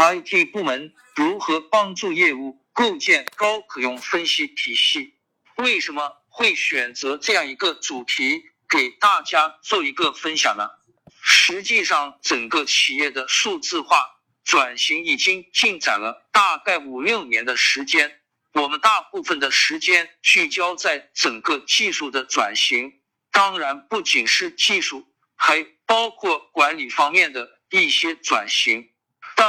IT 部门如何帮助业务构建高可用分析体系？为什么会选择这样一个主题给大家做一个分享呢？实际上，整个企业的数字化转型已经进展了大概五六年的时间。我们大部分的时间聚焦在整个技术的转型，当然不仅是技术，还包括管理方面的一些转型。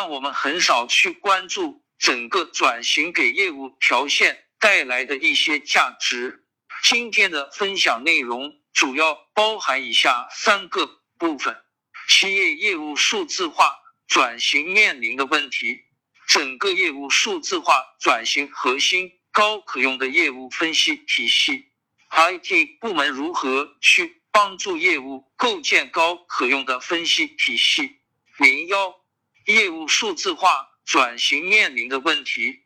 但我们很少去关注整个转型给业务条线带来的一些价值。今天的分享内容主要包含以下三个部分。企业业务数字化转型面临的问题，整个业务数字化转型核心高可用的业务分析体系，IT 部门如何去帮助业务构建高可用的分析体系？零幺，业务数字化转型面临的问题，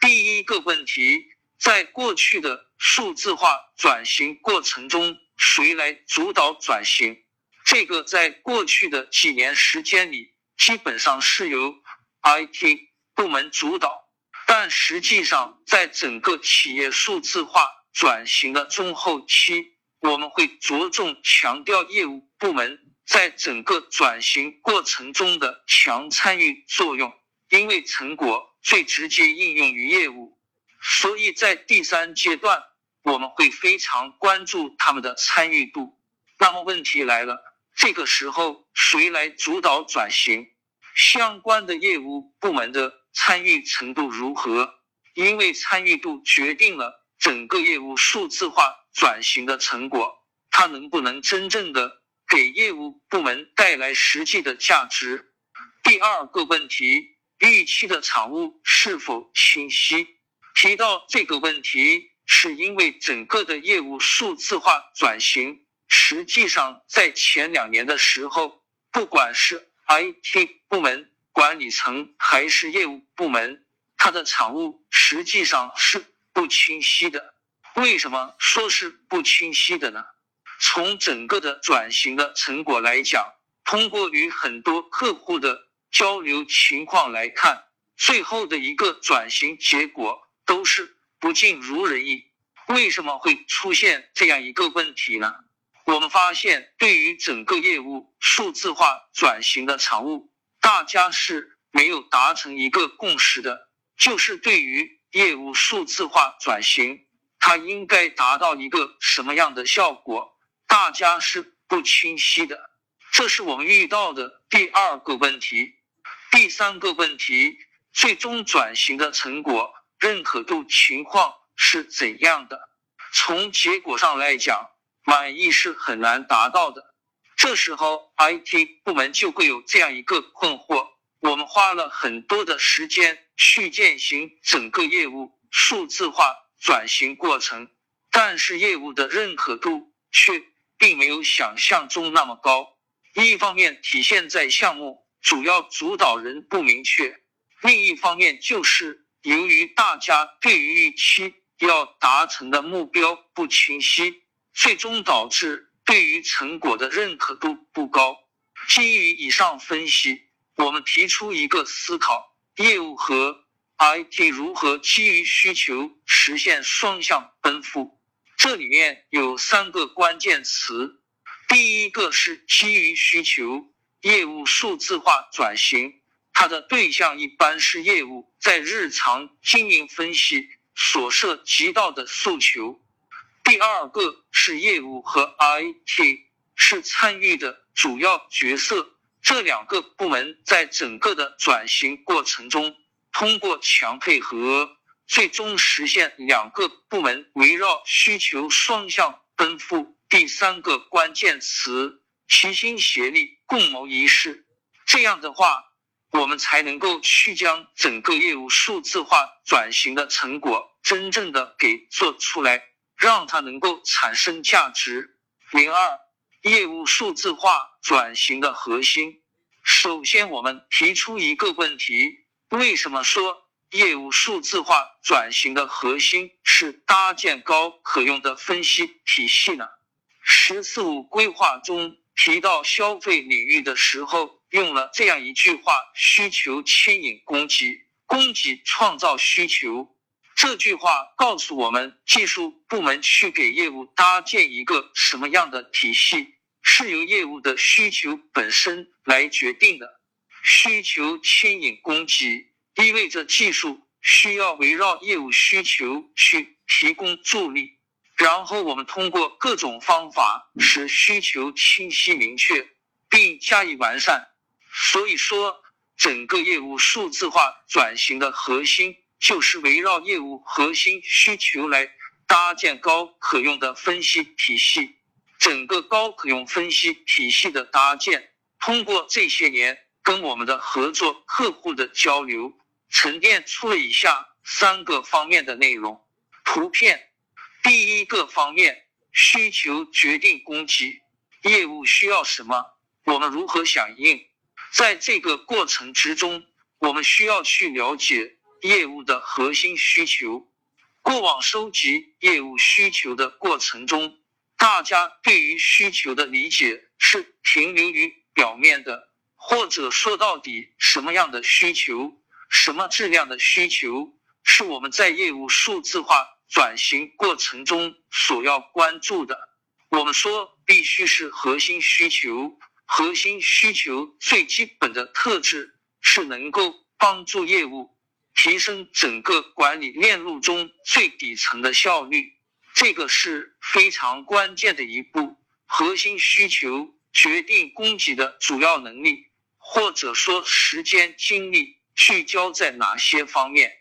第一个问题，在过去的数字化转型过程中，谁来主导转型？这个在过去的几年时间里，基本上是由 IT 部门主导，但实际上，在整个企业数字化转型的中后期，我们会着重强调业务部门在整个转型过程中的强参与作用，因为成果最直接应用于业务，所以在第三阶段，我们会非常关注他们的参与度。那么问题来了。这个时候，谁来主导转型？相关的业务部门的参与程度如何？因为参与度决定了整个业务数字化转型的成果，它能不能真正的给业务部门带来实际的价值？第二个问题，预期的产物是否清晰？提到这个问题，是因为整个的业务数字化转型。实际上，在前两年的时候，不管是 IT 部门管理层还是业务部门，它的产物实际上是不清晰的。为什么说是不清晰的呢？从整个的转型的成果来讲，通过与很多客户的交流情况来看，最后的一个转型结果都是不尽如人意。为什么会出现这样一个问题呢？我们发现，对于整个业务数字化转型的产物，大家是没有达成一个共识的。就是对于业务数字化转型，它应该达到一个什么样的效果，大家是不清晰的。这是我们遇到的第二个问题。第三个问题，最终转型的成果认可度情况是怎样的？从结果上来讲。满意是很难达到的，这时候 IT 部门就会有这样一个困惑：我们花了很多的时间去践行整个业务数字化转型过程，但是业务的认可度却并没有想象中那么高。一方面体现在项目主要主导人不明确，另一方面就是由于大家对于预期要达成的目标不清晰。最终导致对于成果的认可度不高。基于以上分析，我们提出一个思考：业务和 IT 如何基于需求实现双向奔赴？这里面有三个关键词。第一个是基于需求，业务数字化转型，它的对象一般是业务在日常经营分析所涉及到的诉求。第二个是业务和 IT 是参与的主要角色，这两个部门在整个的转型过程中，通过强配合，最终实现两个部门围绕需求双向奔赴。第三个关键词：齐心协力，共谋一事。这样的话，我们才能够去将整个业务数字化转型的成果真正的给做出来。让它能够产生价值。零二，业务数字化转型的核心。首先，我们提出一个问题：为什么说业务数字化转型的核心是搭建高可用的分析体系呢？“十四五”规划中提到消费领域的时候，用了这样一句话：“需求牵引供给，供给创造需求。”这句话告诉我们，技术部门去给业务搭建一个什么样的体系，是由业务的需求本身来决定的。需求牵引供给，意味着技术需要围绕业务需求去提供助力，然后我们通过各种方法使需求清晰明确，并加以完善。所以说，整个业务数字化转型的核心。就是围绕业务核心需求来搭建高可用的分析体系。整个高可用分析体系的搭建，通过这些年跟我们的合作客户的交流，沉淀出了以下三个方面的内容。图片，第一个方面，需求决定供给，业务需要什么，我们如何响应。在这个过程之中，我们需要去了解。业务的核心需求，过往收集业务需求的过程中，大家对于需求的理解是停留于表面的，或者说到底，什么样的需求，什么质量的需求，是我们在业务数字化转型过程中所要关注的。我们说，必须是核心需求，核心需求最基本的特质是能够帮助业务。提升整个管理链路中最底层的效率，这个是非常关键的一步。核心需求决定供给的主要能力，或者说时间精力聚焦在哪些方面。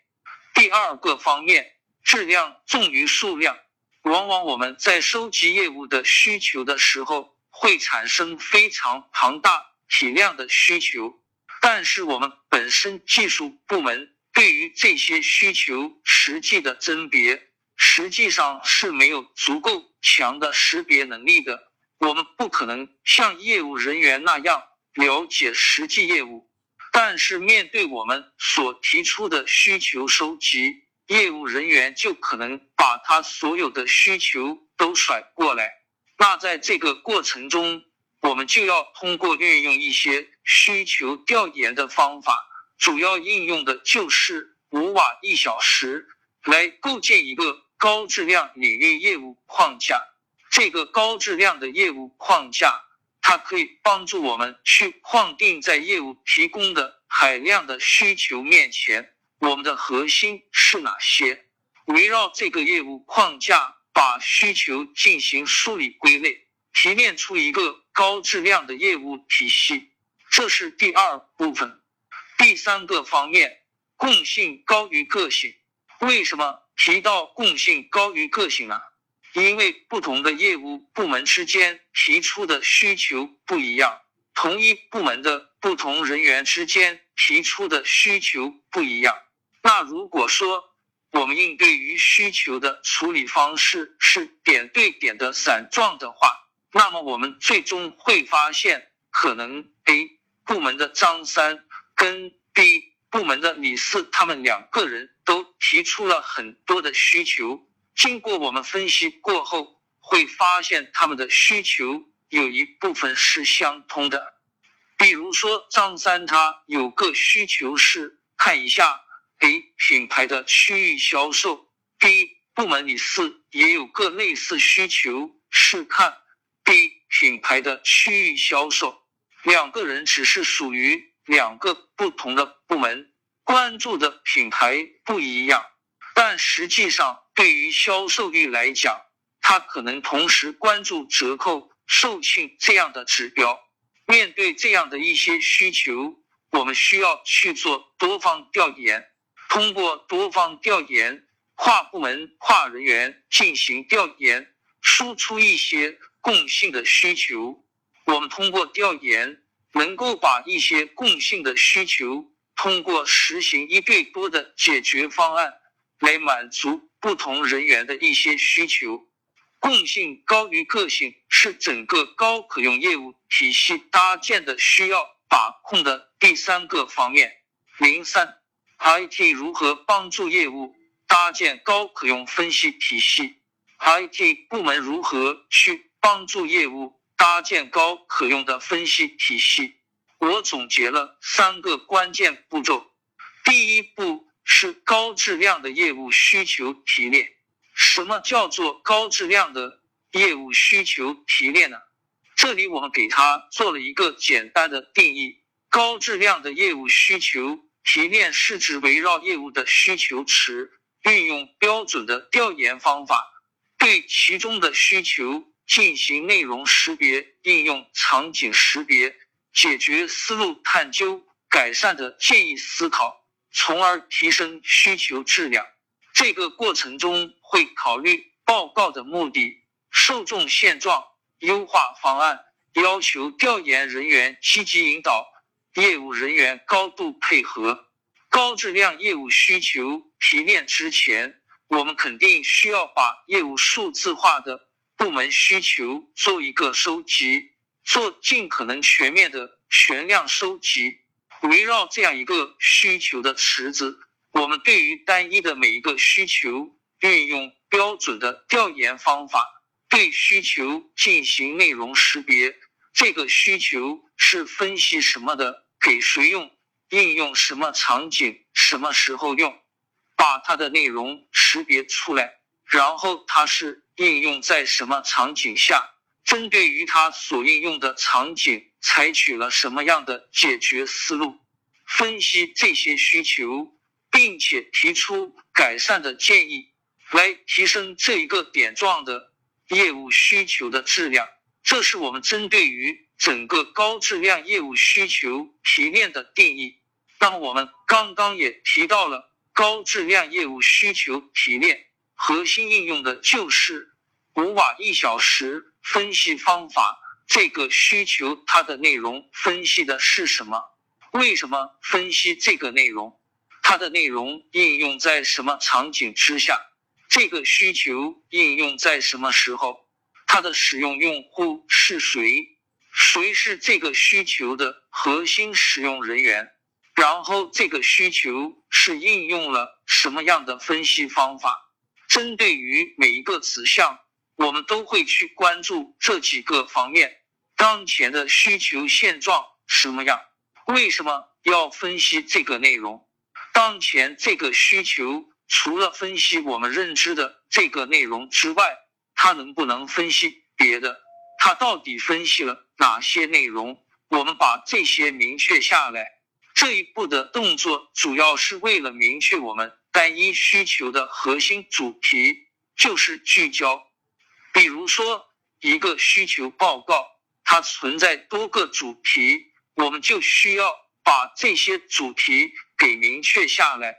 第二个方面，质量重于数量。往往我们在收集业务的需求的时候，会产生非常庞大体量的需求，但是我们本身技术部门。对于这些需求实际的甄别，实际上是没有足够强的识别能力的。我们不可能像业务人员那样了解实际业务，但是面对我们所提出的需求收集，业务人员就可能把他所有的需求都甩过来。那在这个过程中，我们就要通过运用一些需求调研的方法。主要应用的就是五瓦一小时来构建一个高质量领域业务框架。这个高质量的业务框架，它可以帮助我们去框定在业务提供的海量的需求面前，我们的核心是哪些？围绕这个业务框架，把需求进行梳理归类，提炼出一个高质量的业务体系。这是第二部分。第三个方面，共性高于个性。为什么提到共性高于个性呢？因为不同的业务部门之间提出的需求不一样，同一部门的不同人员之间提出的需求不一样。那如果说我们应对于需求的处理方式是点对点的散状的话，那么我们最终会发现，可能 A 部门的张三。跟 B 部门的李四，他们两个人都提出了很多的需求。经过我们分析过后，会发现他们的需求有一部分是相通的。比如说，张三他有个需求是看一下 A 品牌的区域销售，B 部门李四也有个类似需求是看 B 品牌的区域销售。两个人只是属于。两个不同的部门关注的品牌不一样，但实际上对于销售率来讲，他可能同时关注折扣、售罄这样的指标。面对这样的一些需求，我们需要去做多方调研，通过多方调研、跨部门、跨人员进行调研，输出一些共性的需求。我们通过调研。能够把一些共性的需求，通过实行一对多的解决方案来满足不同人员的一些需求。共性高于个性是整个高可用业务体系搭建的需要把控的第三个方面。零三，IT 如何帮助业务搭建高可用分析体系？IT 部门如何去帮助业务？搭建高可用的分析体系，我总结了三个关键步骤。第一步是高质量的业务需求提炼。什么叫做高质量的业务需求提炼呢？这里我们给它做了一个简单的定义：高质量的业务需求提炼是指围绕业务的需求池，运用标准的调研方法，对其中的需求进行内容识别、应用场景识别。解决思路探究、改善的建议思考，从而提升需求质量。这个过程中会考虑报告的目的、受众现状、优化方案，要求调研人员积极引导，业务人员高度配合。高质量业务需求提炼之前，我们肯定需要把业务数字化的部门需求做一个收集。做尽可能全面的全量收集，围绕这样一个需求的池子，我们对于单一的每一个需求，运用标准的调研方法，对需求进行内容识别。这个需求是分析什么的？给谁用？应用什么场景？什么时候用？把它的内容识别出来，然后它是应用在什么场景下？针对于它所应用的场景，采取了什么样的解决思路？分析这些需求，并且提出改善的建议，来提升这一个点状的业务需求的质量。这是我们针对于整个高质量业务需求提炼的定义。那么我们刚刚也提到了高质量业务需求提炼核心应用的就是五瓦一小时。分析方法，这个需求它的内容分析的是什么？为什么分析这个内容？它的内容应用在什么场景之下？这个需求应用在什么时候？它的使用用户是谁？谁是这个需求的核心使用人员？然后这个需求是应用了什么样的分析方法？针对于每一个子项。我们都会去关注这几个方面：当前的需求现状什么样？为什么要分析这个内容？当前这个需求除了分析我们认知的这个内容之外，它能不能分析别的？它到底分析了哪些内容？我们把这些明确下来。这一步的动作主要是为了明确我们单一需求的核心主题，就是聚焦。比如说，一个需求报告，它存在多个主题，我们就需要把这些主题给明确下来，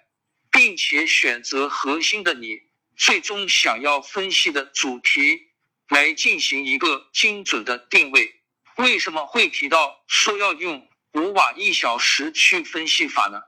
并且选择核心的你最终想要分析的主题来进行一个精准的定位。为什么会提到说要用五瓦一小时去分析法呢？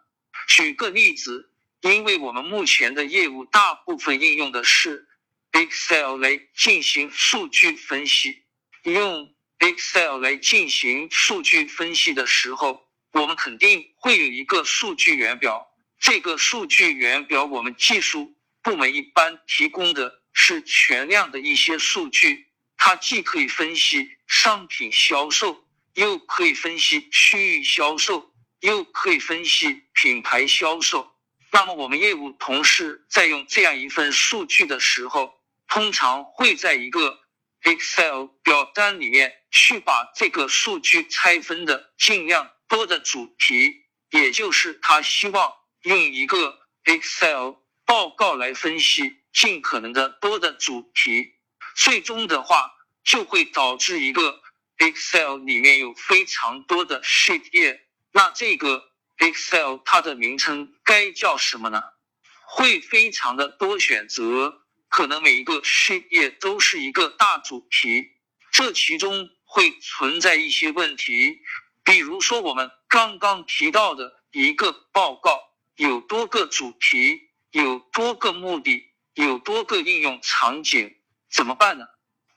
举个例子，因为我们目前的业务大部分应用的是。Excel 来进行数据分析，用 Excel 来进行数据分析的时候，我们肯定会有一个数据源表。这个数据源表，我们技术部门一般提供的是全量的一些数据，它既可以分析商品销售，又可以分析区域销售，又可以分析品牌销售。那么，我们业务同事在用这样一份数据的时候，通常会在一个 Excel 表单里面去把这个数据拆分的尽量多的主题，也就是他希望用一个 Excel 报告来分析尽可能的多的主题，最终的话就会导致一个 Excel 里面有非常多的 sheet 页。那这个 Excel 它的名称该叫什么呢？会非常的多选择。可能每一个事业都是一个大主题，这其中会存在一些问题，比如说我们刚刚提到的一个报告有多个主题，有多个目的，有多个应用场景，怎么办呢？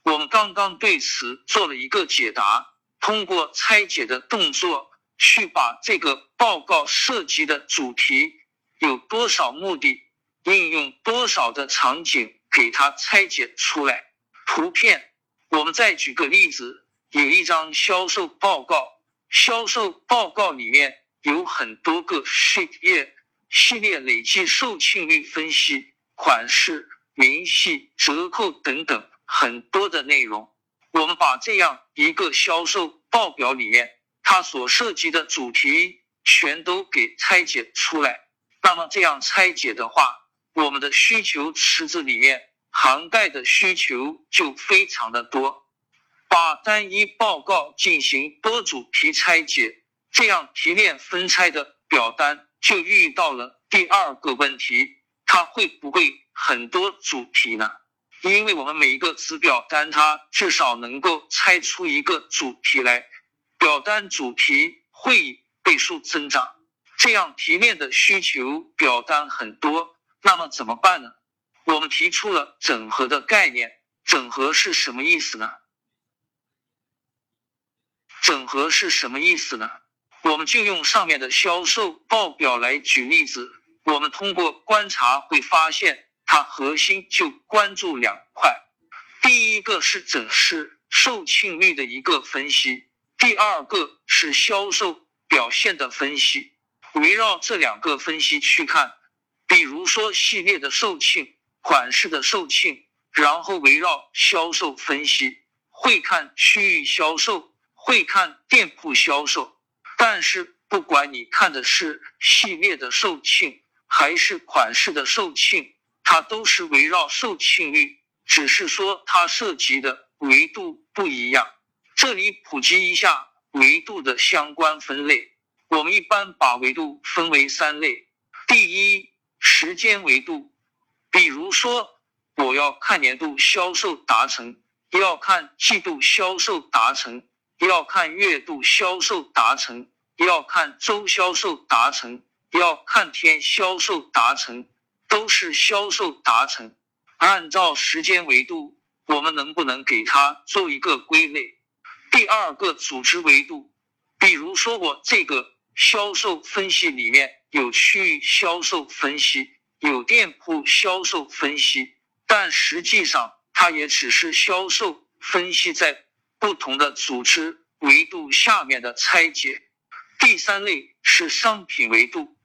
我们刚刚对此做了一个解答，通过拆解的动作去把这个报告涉及的主题有多少目的，应用多少的场景。给它拆解出来，图片。我们再举个例子，有一张销售报告，销售报告里面有很多个 sheet 页系列累计售罄率分析、款式、明细、折扣等等很多的内容。我们把这样一个销售报表里面它所涉及的主题全都给拆解出来。那么这样拆解的话，我们的需求池子里面涵盖的需求就非常的多。把单一报告进行多主题拆解，这样提炼分拆的表单就遇到了第二个问题：它会不会很多主题呢？因为我们每一个子表单，它至少能够拆出一个主题来，表单主题会倍数增长。这样提炼的需求表单很多，那么怎么办呢？我们提出了整合的概念。整合是什么意思呢？整合是什么意思呢？我们就用上面的销售报表来举例子。我们通过观察会发现，它核心就关注两块。第一个是整市售罄率的一个分析，第二个是销售表现的分析。围绕这两个分析去看，比如说系列的售罄、款式的售罄，然后围绕销售分析，会看区域销售。会看店铺销售，但是不管你看的是系列的售罄还是款式的售罄，它都是围绕售罄率，只是说它涉及的维度不一样。这里普及一下维度的相关分类，我们一般把维度分为三类。第一，时间维度，比如说我要看年度销售达成，要看季度销售达成。要看月度销售达成，要看周销售达成，要看天销售达成，都是销售达成。按照时间维度，我们能不能给它做一个归类？第二个组织维度，比如说我这个销售分析里面有区域销售分析，有店铺销售分析，但实际上它也只是销售分析在。不同的组织维度下面的拆解，第三类是商品维度，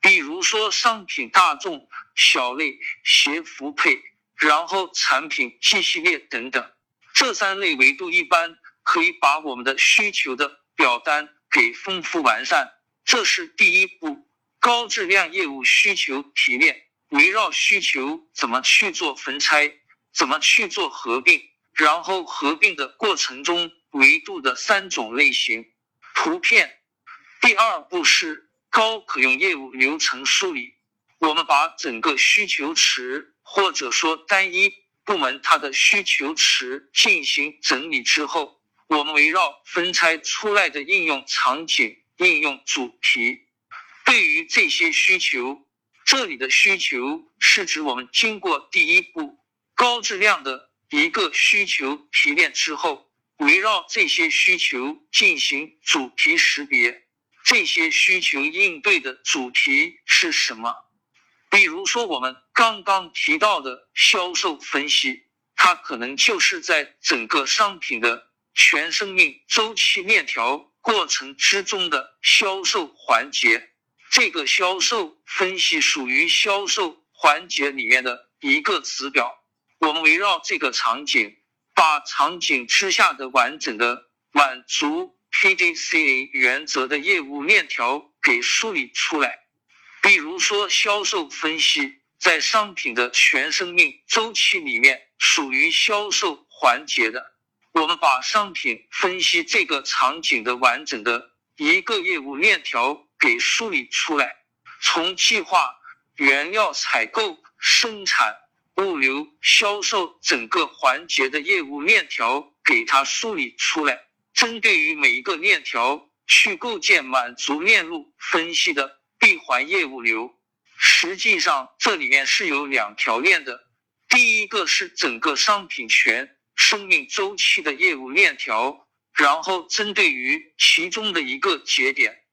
比如说商品大众、小类、鞋服配，然后产品系系列等等。这三类维度一般可以把我们的需求的表单给丰富完善。这是第一步，高质量业务需求提炼，围绕需求怎么去做分拆，怎么去做合并。然后合并的过程中维度的三种类型图片。第二步是高可用业务流程梳理。我们把整个需求池或者说单一部门它的需求池进行整理之后，我们围绕分拆出来的应用场景、应用主题，对于这些需求，这里的需求是指我们经过第一步高质量的。一个需求提炼之后，围绕这些需求进行主题识别。这些需求应对的主题是什么？比如说我们刚刚提到的销售分析，它可能就是在整个商品的全生命周期链条过程之中的销售环节。这个销售分析属于销售环节里面的一个子表。我们围绕这个场景，把场景之下的完整的满足 PDCA 原则的业务链条给梳理出来。比如说，销售分析在商品的全生命周期里面属于销售环节的，我们把商品分析这个场景的完整的一个业务链条给梳理出来，从计划、原料采购、生产。物流、销售整个环节的业务链条给它梳理出来，针对于每一个链条去构建满足链路分析的闭环业务流。实际上，这里面是有两条链的。第一个是整个商品全生命周期的业务链条，然后针对于其中的一个节点，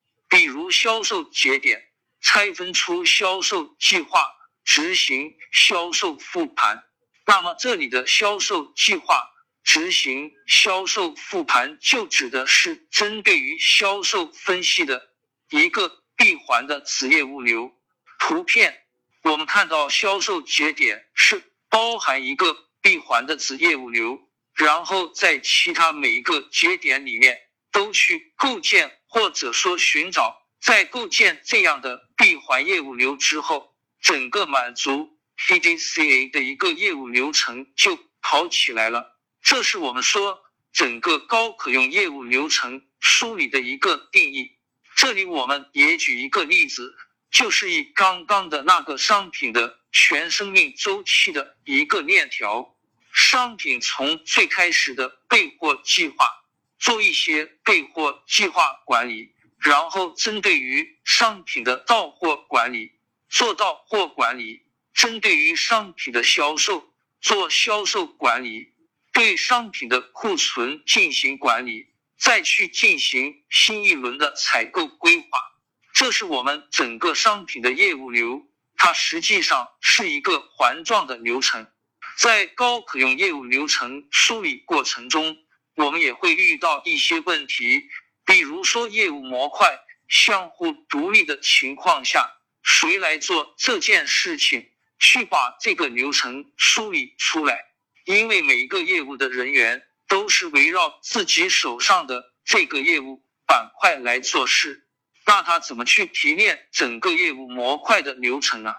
由销售节点，拆分出销售计划。执行销售复盘，那么这里的销售计划执行销售复盘，就指的是针对于销售分析的一个闭环的子业务流。图片我们看到销售节点是包含一个闭环的子业务流，然后在其他每一个节点里面都去构建或者说寻找。在构建这样的闭环业务流之后，整个满足 PDCA 的一个业务流程就跑起来了。这是我们说整个高可用业务流程梳理的一个定义。这里我们也举一个例子，就是以刚刚的那个商品的全生命周期的一个链条，商品从最开始的备货计划，做一些备货计划管理。然后，针对于商品的到货管理，做到货管理；针对于商品的销售，做销售管理；对商品的库存进行管理，再去进行新一轮的采购规划。这是我们整个商品的业务流，它实际上是一个环状的流程。在高可用业务流程梳理过程中，我们也会遇到一些问题。比如说，业务模块相互独立的情况下，谁来做这件事情，去把这个流程梳理出来？因为每一个业务的人员都是围绕自己手上的这个业务板块来做事，那他怎么去提炼整个业务模块的流程呢？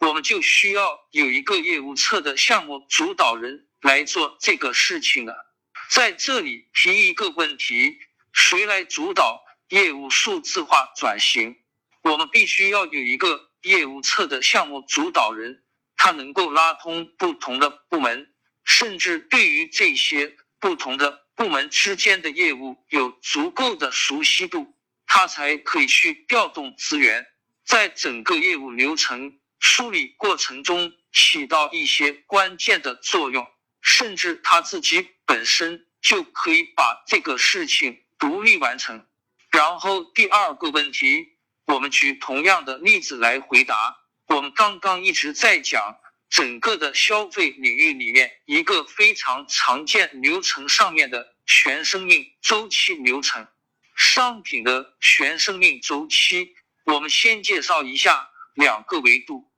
我们就需要有一个业务侧的项目主导人来做这个事情了。在这里提一个问题。谁来主导业务数字化转型？我们必须要有一个业务侧的项目主导人，他能够拉通不同的部门，甚至对于这些不同的部门之间的业务有足够的熟悉度，他才可以去调动资源，在整个业务流程梳理过程中起到一些关键的作用，甚至他自己本身就可以把这个事情。独立完成。然后第二个问题，我们举同样的例子来回答。我们刚刚一直在讲整个的消费领域里面一个非常常见流程上面的全生命周期流程，商品的全生命周期。我们先介绍一下两个维度。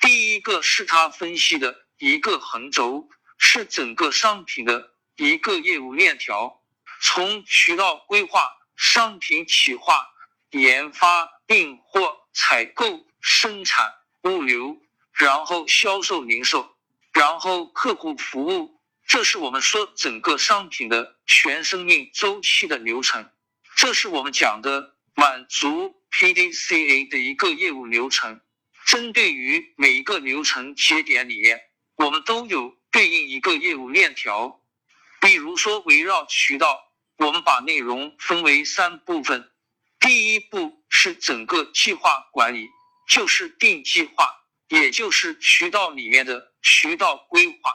第一个是它分析的一个横轴，是整个商品的一个业务链条。从渠道规划、商品企划、研发、订货、采购、生产、物流，然后销售、零售，然后客户服务，这是我们说整个商品的全生命周期的流程。这是我们讲的满足 PDCA 的一个业务流程。针对于每一个流程节点里面，我们都有对应一个业务链条。比如说，围绕渠道。我们把内容分为三部分，第一步是整个计划管理，就是定计划，也就是渠道里面的渠道规划。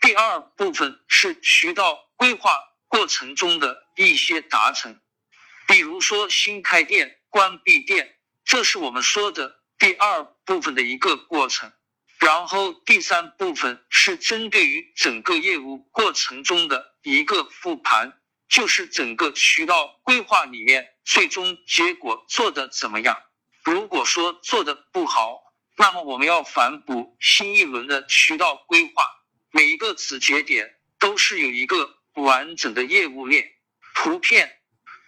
第二部分是渠道规划过程中的一些达成，比如说新开店、关闭店，这是我们说的第二部分的一个过程。然后第三部分是针对于整个业务过程中的一个复盘。就是整个渠道规划里面，最终结果做的怎么样？如果说做的不好，那么我们要反哺新一轮的渠道规划。每一个子节点都是有一个完整的业务链图片。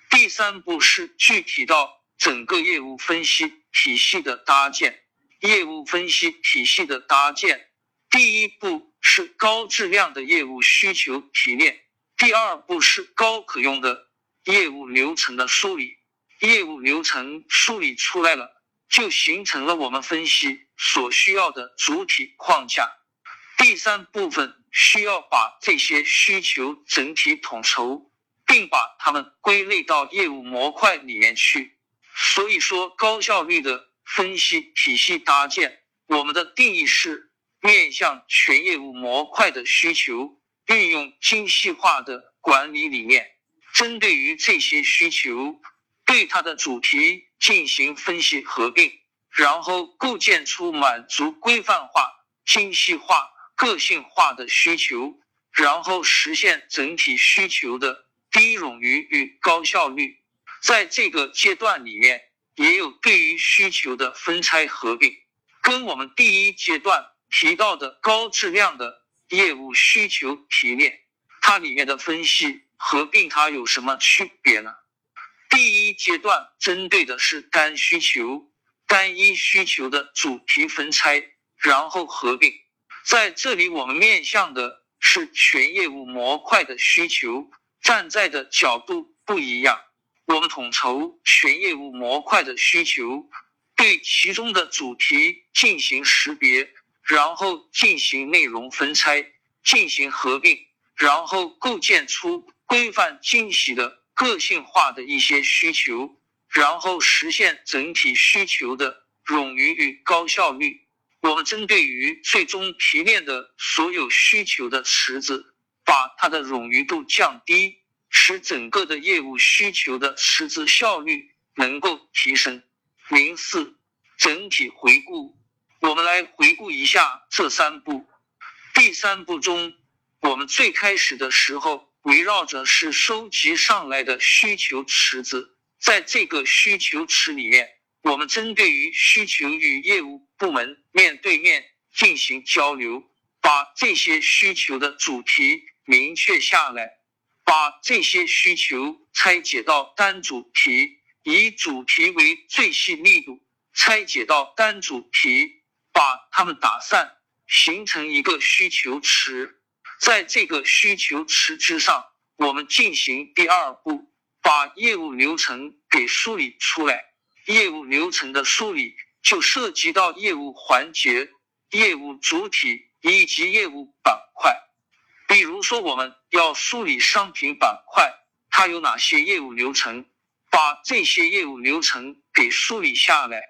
第三步是具体到整个业务分析体系的搭建。业务分析体系的搭建，第一步是高质量的业务需求提炼。第二步是高可用的业务流程的梳理，业务流程梳理出来了，就形成了我们分析所需要的主体框架。第三部分需要把这些需求整体统筹，并把它们归类到业务模块里面去。所以说，高效率的分析体系搭建，我们的定义是面向全业务模块的需求。运用精细化的管理理念，针对于这些需求，对它的主题进行分析合并，然后构建出满足规范化、精细化、个性化的需求，然后实现整体需求的低冗余与高效率。在这个阶段里面，也有对于需求的分拆合并，跟我们第一阶段提到的高质量的业务需求提炼，它里面的分析合并它有什么区别呢？第一阶段针对的是单需求、单一需求的主题分拆，然后合并。在这里，我们面向的是全业务模块的需求，站在的角度不一样。我们统筹全业务模块的需求，对其中的主题进行识别，然后进行内容分拆，进行合并，然后构建出规范精细的。个性化的一些需求，然后实现整体需求的冗余与高效率。我们针对于最终提炼的所有需求的池子，把它的冗余度降低，使整个的业务需求的池子效率能够提升。零四整体回顾，我们来回顾一下这三步。第三步中，我们最开始的时候。围绕着是收集上来的需求池子，在这个需求池里面，我们针对于需求与业务部门面对面进行交流，把这些需求的主题明确下来，把这些需求拆解到单主题，以主题为最细密度，拆解到单主题，他们打散，形成一个需求池。在这个需求池之上，我们进行第二步，把业务流程给梳理出来。业务流程的梳理就涉及到业务环节、业务主体以及业务板块。比如说，我们要梳理商品板块，它有哪些业务流程？把这些业务流程给梳理下来，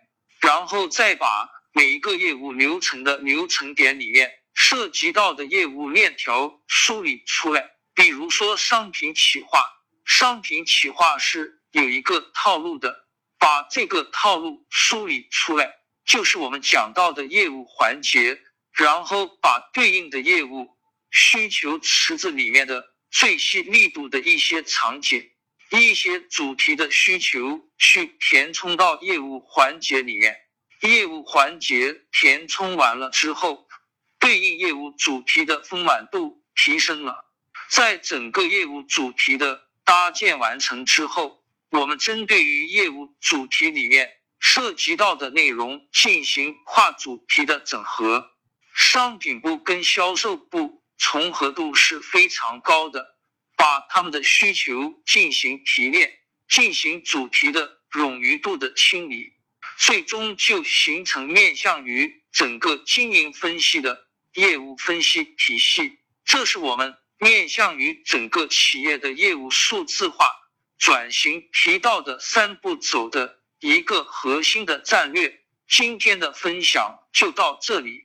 然后再把每一个业务流程的流程点里面。涉及到的业务链条梳理出来，比如说商品企划，商品企划是有一个套路的，把这个套路梳理出来，就是我们讲到的业务环节，然后把对应的业务需求池子里面的最细密度的一些场景、一些主题的需求去填充到业务环节里面，业务环节填充完了之后。对应业务主题的丰满度提升了，在整个业务主题的搭建完成之后，我们针对于业务主题里面涉及到的内容进行跨主题的整合。商品部跟销售部重合度是非常高的，把他们的需求进行提炼，进行主题的冗余度的清理，最终就形成面向于整个经营分析的。业务分析体系，这是我们面向于整个企业的业务数字化转型提到的三步走的一个核心的战略。今天的分享就到这里。